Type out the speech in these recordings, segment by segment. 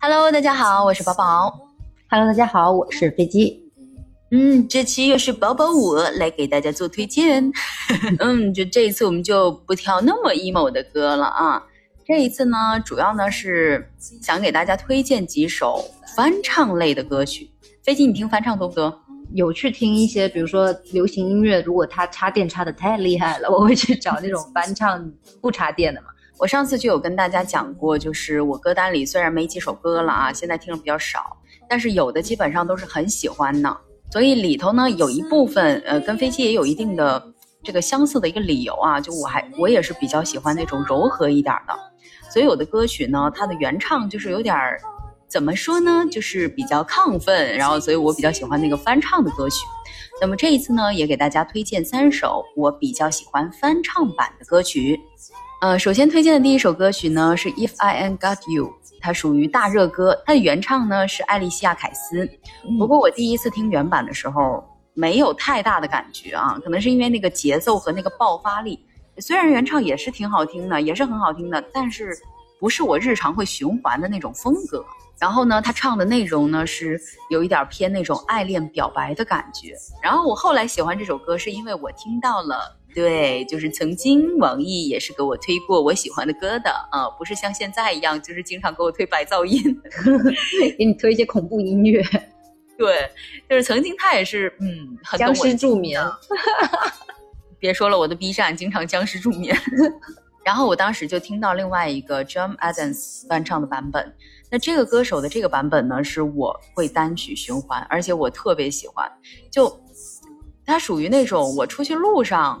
Hello，大家好，我是宝宝。Hello，大家好，我是飞机。嗯，这期又是宝宝我来给大家做推荐。嗯，就这一次我们就不挑那么 emo 的歌了啊。这一次呢，主要呢是想给大家推荐几首翻唱类的歌曲。飞机，你听翻唱多不多？有去听一些，比如说流行音乐，如果它插电插的太厉害了，我会去找那种翻唱不插电的嘛。我上次就有跟大家讲过，就是我歌单里虽然没几首歌了啊，现在听的比较少，但是有的基本上都是很喜欢的。所以里头呢有一部分，呃，跟飞机也有一定的这个相似的一个理由啊。就我还我也是比较喜欢那种柔和一点的，所以有的歌曲呢，它的原唱就是有点儿怎么说呢，就是比较亢奋，然后所以我比较喜欢那个翻唱的歌曲。那么这一次呢，也给大家推荐三首我比较喜欢翻唱版的歌曲。呃，首先推荐的第一首歌曲呢是《If I Ain't Got You》，它属于大热歌。它的原唱呢是艾莉西亚·凯斯。不过我第一次听原版的时候没有太大的感觉啊，可能是因为那个节奏和那个爆发力。虽然原唱也是挺好听的，也是很好听的，但是不是我日常会循环的那种风格。然后呢，他唱的内容呢是有一点偏那种爱恋表白的感觉。然后我后来喜欢这首歌，是因为我听到了。对，就是曾经网易也是给我推过我喜欢的歌的啊，不是像现在一样，就是经常给我推白噪音，给你推一些恐怖音乐。对，就是曾经他也是，嗯，僵尸助眠。别说了，我的 B 站经常僵尸助眠。然后我当时就听到另外一个 John Adams 翻唱的版本，那这个歌手的这个版本呢，是我会单曲循环，而且我特别喜欢，就它属于那种我出去路上。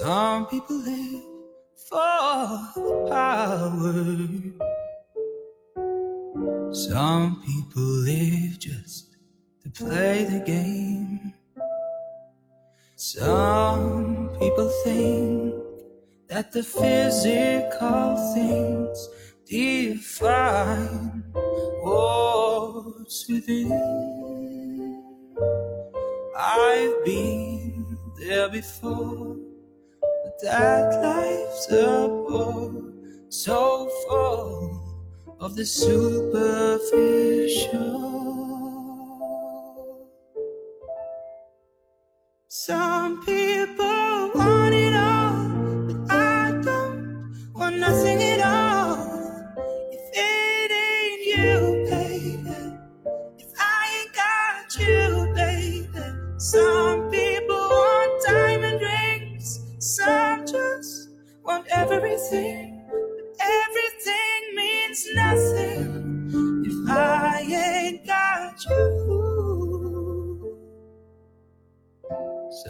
Some people live for the power. Some people live just to play the game. Some people think that the physical things define what's within. I've been there before that life's a bore so full of the superficial. Some people.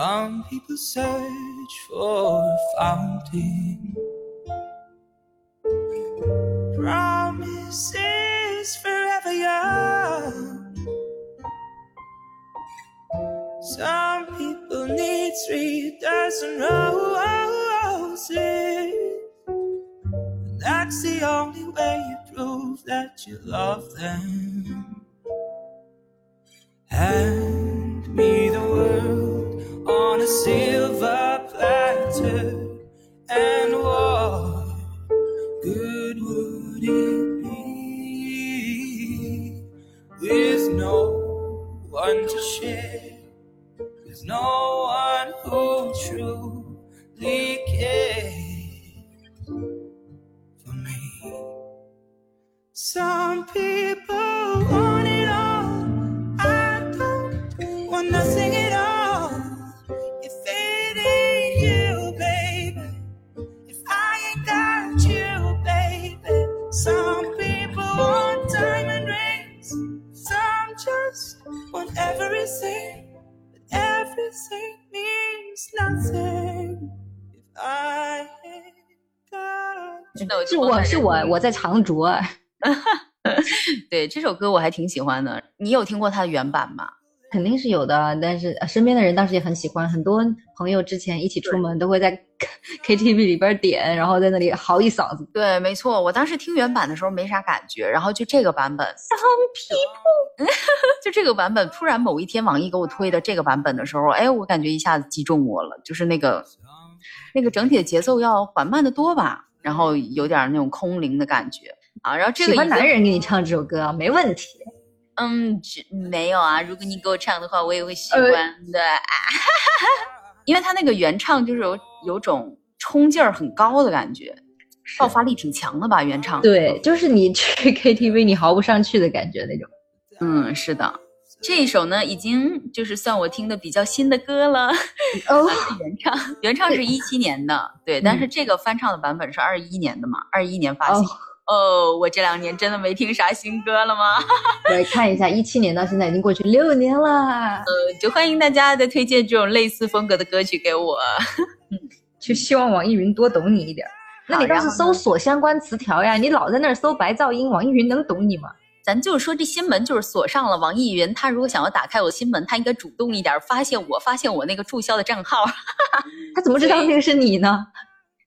Some people search for a fountain. Promises forever young. Some people need three dozen roses. And that's the only way you prove that you love them. Hand me the world on a silver platter and what good would it be with no one to share? Cause no just want everything but everything means nothing if i ain't gotta 是我是我我在藏拙 对这首歌我还挺喜欢的你有听过它的原版吗肯定是有的但是身边的人当时也很喜欢很多朋友之前一起出门都会在 KTV 里边点，然后在那里嚎一嗓子。对，没错，我当时听原版的时候没啥感觉，然后就这个版本。就这个版本，突然某一天网易给我推的这个版本的时候，哎，我感觉一下子击中我了，就是那个那个整体的节奏要缓慢的多吧，然后有点那种空灵的感觉啊。然后这个喜欢男人给你唱这首歌没问题。嗯，没有啊，如果你给我唱的话，我也会喜欢的。因为他那个原唱就是有有种冲劲儿很高的感觉，爆发力挺强的吧？原唱对，就是你去 KTV 你嚎不上去的感觉那种。嗯，是的，这一首呢已经就是算我听的比较新的歌了。哦，原唱原唱是一七年的，对，但是这个翻唱的版本是二一年的嘛？二一年发行。哦，我这两年真的没听啥新歌了吗？来看一下，一七年到现在已经过去六年了。呃，就欢迎大家再推荐这种类似风格的歌曲给我。嗯，就希望网易云多懂你一点。那你倒是搜索相关词条呀！你老在那儿搜白噪音，网易云能懂你吗？咱就是说这心门就是锁上了，网易云他如果想要打开我的心门，他应该主动一点发现我发现我那个注销的账号，他怎么知道那个是你呢？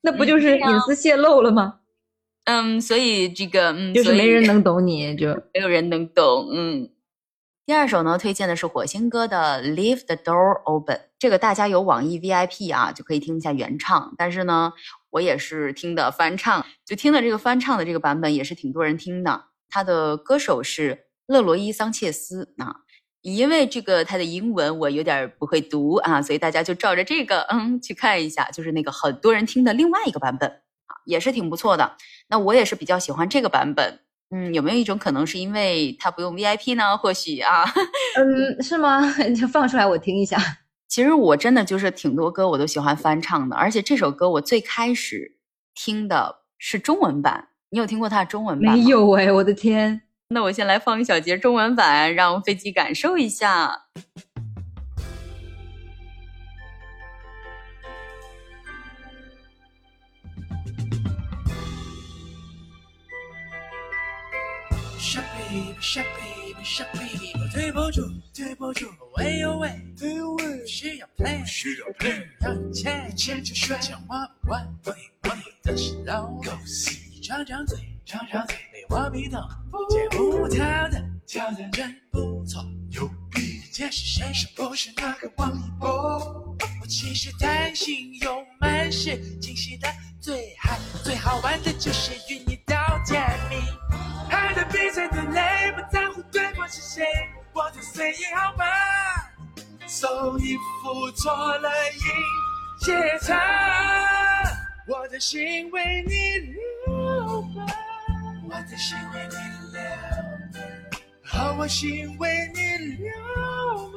那不就是隐私泄露了吗？嗯，所以这个嗯，就是没人能懂，你就 没有人能懂。嗯，第二首呢，推荐的是火星哥的《Leave the Door Open》，这个大家有网易 VIP 啊，就可以听一下原唱。但是呢，我也是听的翻唱，就听的这个翻唱的这个版本也是挺多人听的。他的歌手是勒罗伊·桑切斯啊，因为这个他的英文我有点不会读啊，所以大家就照着这个嗯去看一下，就是那个很多人听的另外一个版本。也是挺不错的，那我也是比较喜欢这个版本，嗯，有没有一种可能是因为它不用 VIP 呢？或许啊，嗯，是吗？你放出来我听一下。其实我真的就是挺多歌我都喜欢翻唱的，而且这首歌我最开始听的是中文版，你有听过它的中文版吗？没有哎，我的天，那我先来放一小节中文版，让飞机感受一下。傻逼，别傻逼，我对不住，对不住，喂喂喂，对喂，需要 plan，需要 plan，要钱，钱就甩，想挖不完，挖不完，但是老狗西，张张嘴，张张嘴被挖鼻洞，接不跳的跳件真不错，牛逼，但是谁说不是那个王一博？我其实内心又满是惊喜的，最嗨，最好玩的就是运。手已抚错了音写着我的心为你留白，我的心为你留，和我心为你留白，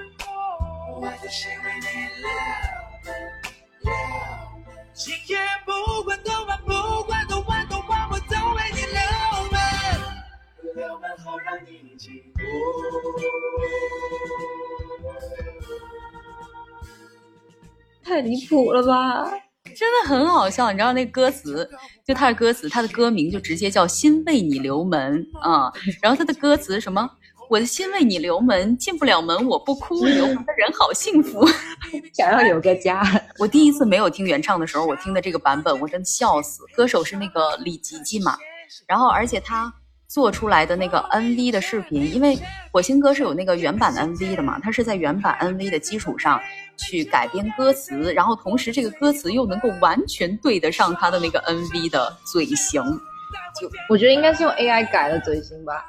我的心为你留，白。今夜不管多晚，不管多晚，多晚我都为你留门，留门后让你进屋。太离谱了吧！真的很好笑，你知道那歌词，就他的歌词，他的歌名就直接叫《心为你留门》啊。然后他的歌词什么，我的心为你留门，进不了门我不哭，留门的人好幸福，想要有个家。我第一次没有听原唱的时候，我听的这个版本，我真的笑死。歌手是那个李吉吉嘛，然后而且他。做出来的那个 m V 的视频，因为火星哥是有那个原版的 m V 的嘛，他是在原版 m V 的基础上去改编歌词，然后同时这个歌词又能够完全对得上他的那个 m V 的嘴型，就我觉得应该是用 A I 改的嘴型吧，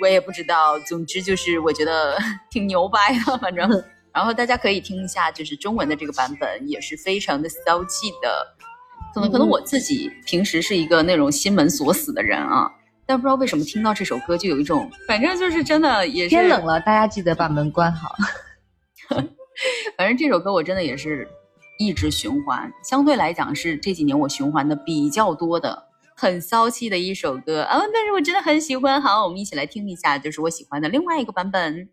我也不知道。总之就是我觉得 挺牛掰的，反正，然后大家可以听一下，就是中文的这个版本也是非常的骚气的，可能可能我自己平时是一个那种心门锁死的人啊。但不知道为什么听到这首歌就有一种，反正就是真的也是。天冷了，大家记得把门关好。反正这首歌我真的也是一直循环，相对来讲是这几年我循环的比较多的，很骚气的一首歌啊！但是我真的很喜欢。好，我们一起来听一下，就是我喜欢的另外一个版本。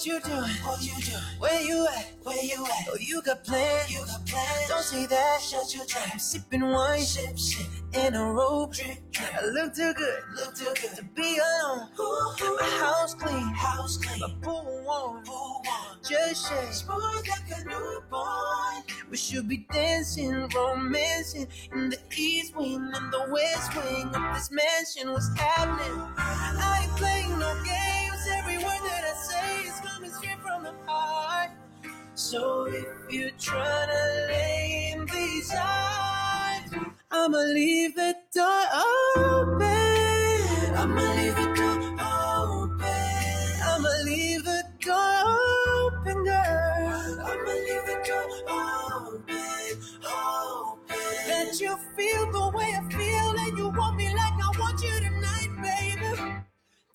What you doing? What you doing? Where you at? Where you at? Oh, you got plans. You got plans. Don't say that. Shut your trap. Sipping wine. Sip, sip. In a robe. Drip, drip. I look too good. Look too good to be alone. Ooh, got my house clean. House clean. My pool warm. Pool warm. Just shake. Smooth like a newborn. We should be dancing, romancing in the east wing and the west wing of this mansion. What's happening? if you're trying to lame these eyes, I'ma leave the door open. I'ma leave the door open. I'ma leave the door open, girl. I'ma leave the door open, open. That you feel the way I feel, and you want me like I want you tonight, baby.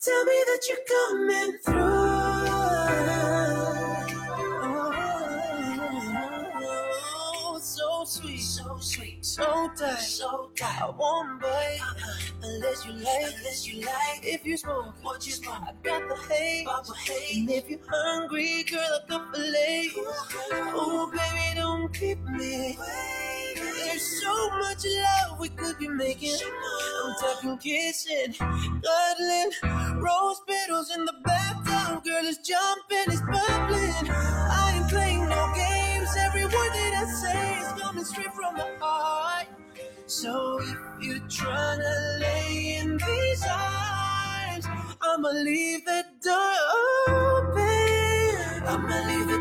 Tell me that you're coming through. sweet, so sweet, so tight, so tight. I won't bite uh-uh. unless you like, unless you like. If you smoke, what you smoke, I got the hay, Papa hay. And if you're hungry, girl, I got the lay. Oh, baby, don't keep me. Waiting. There's so much love we could be making. I'm talking kissing, cuddling, rose petals in the bathtub. Girl, it's jumping, it's bubbling. I ain't playing no games. 'Cause every word that I say is coming straight from the heart. So if you're tryna lay in these arms, I'ma leave the door open. I'ma leave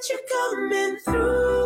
that you're coming through.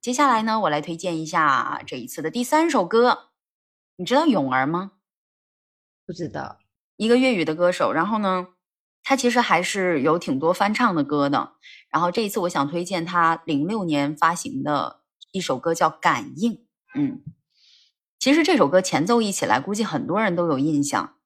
接下来呢，我来推荐一下这一次的第三首歌。你知道泳儿吗？不知道，一个粤语的歌手。然后呢，他其实还是有挺多翻唱的歌的。然后这一次，我想推荐他零六年发行的一首歌，叫《感应》。嗯，其实这首歌前奏一起来，估计很多人都有印象，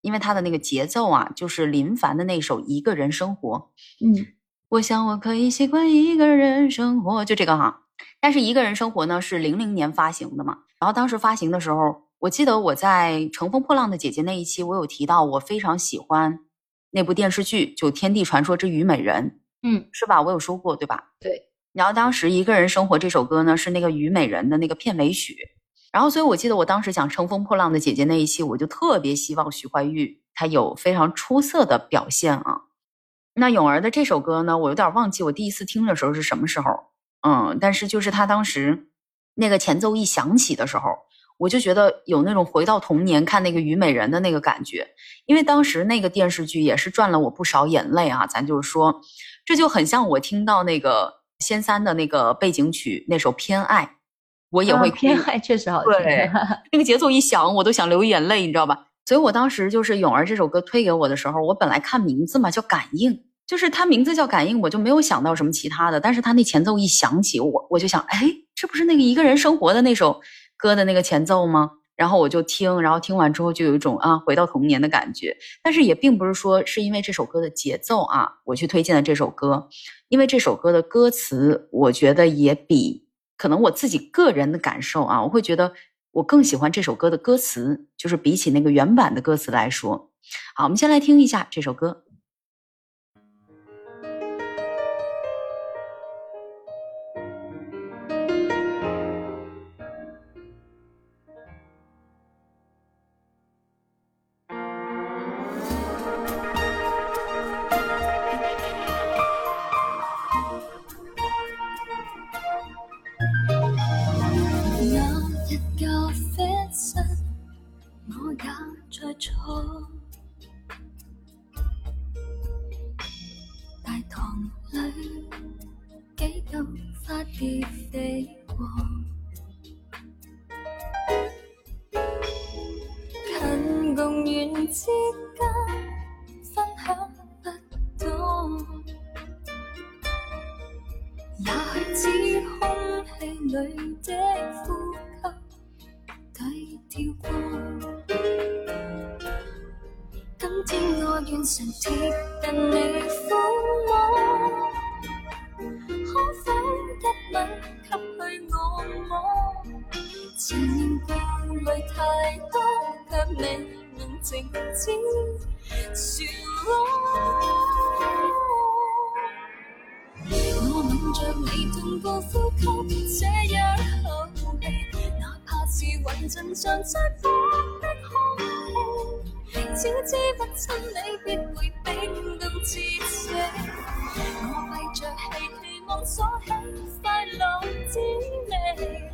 因为他的那个节奏啊，就是林凡的那首《一个人生活》。嗯，我想我可以习惯一个人生活，就这个哈。但是一个人生活呢是零零年发行的嘛，然后当时发行的时候，我记得我在《乘风破浪的姐姐》那一期，我有提到我非常喜欢那部电视剧，就《天地传说之虞美人》，嗯，是吧？我有说过对吧？对。然后当时《一个人生活》这首歌呢是那个《虞美人》的那个片尾曲，然后所以我记得我当时讲《乘风破浪的姐姐》那一期，我就特别希望徐怀钰她有非常出色的表现啊。那泳儿的这首歌呢，我有点忘记我第一次听的时候是什么时候。嗯，但是就是他当时那个前奏一响起的时候，我就觉得有那种回到童年看那个《虞美人》的那个感觉，因为当时那个电视剧也是赚了我不少眼泪啊。咱就是说，这就很像我听到那个《仙三》的那个背景曲那首《偏爱》，我也会哭。偏爱确实好听。对，那个节奏一响，我都想流眼泪，你知道吧？所以我当时就是《泳儿》这首歌推给我的时候，我本来看名字嘛，叫《感应》。就是他名字叫感应，我就没有想到什么其他的。但是他那前奏一响起，我我就想，哎，这不是那个一个人生活的那首歌的那个前奏吗？然后我就听，然后听完之后就有一种啊回到童年的感觉。但是也并不是说是因为这首歌的节奏啊，我去推荐的这首歌，因为这首歌的歌词，我觉得也比可能我自己个人的感受啊，我会觉得我更喜欢这首歌的歌词，就是比起那个原版的歌词来说。好，我们先来听一下这首歌。keep 前面顾虑太多，却未能静止旋涡。我吻着你，痛过呼吸这一口气，哪怕是混浊像灾火的空气，只知不亲你，必会冰冻至死。我闭着气，期望锁起快乐滋味。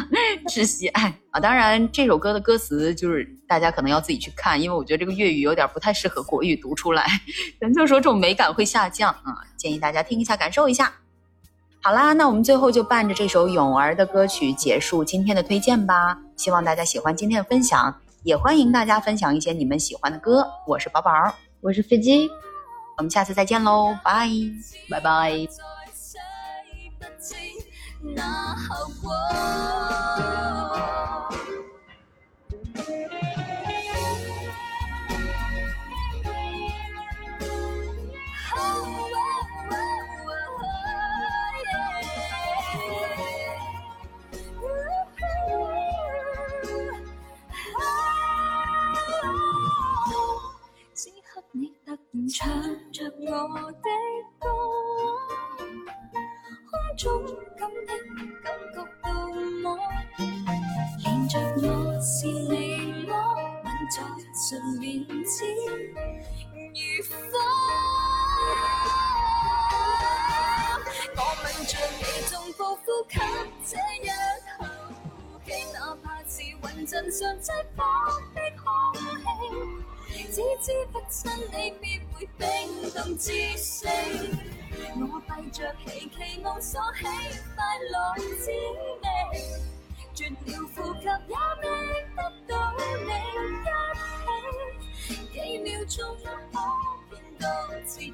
窒息爱啊！当然，这首歌的歌词就是大家可能要自己去看，因为我觉得这个粤语有点不太适合国语读出来，咱就说这种美感会下降啊！建议大家听一下，感受一下。好啦，那我们最后就伴着这首泳儿的歌曲结束今天的推荐吧。希望大家喜欢今天的分享，也欢迎大家分享一些你们喜欢的歌。我是宝宝，我是飞机，我们下次再见喽，拜拜拜拜。那后果。此刻你突然唱着我的歌。是你么？吻在唇边，似如火。我吻着你，重复呼吸这一口气，哪怕是云层上疾火的空气，只知不亲你，必会冰冻至死。我闭着气，期望所起快乐滋味。断了呼吸也觅得到你一起，几秒钟可骗到自己。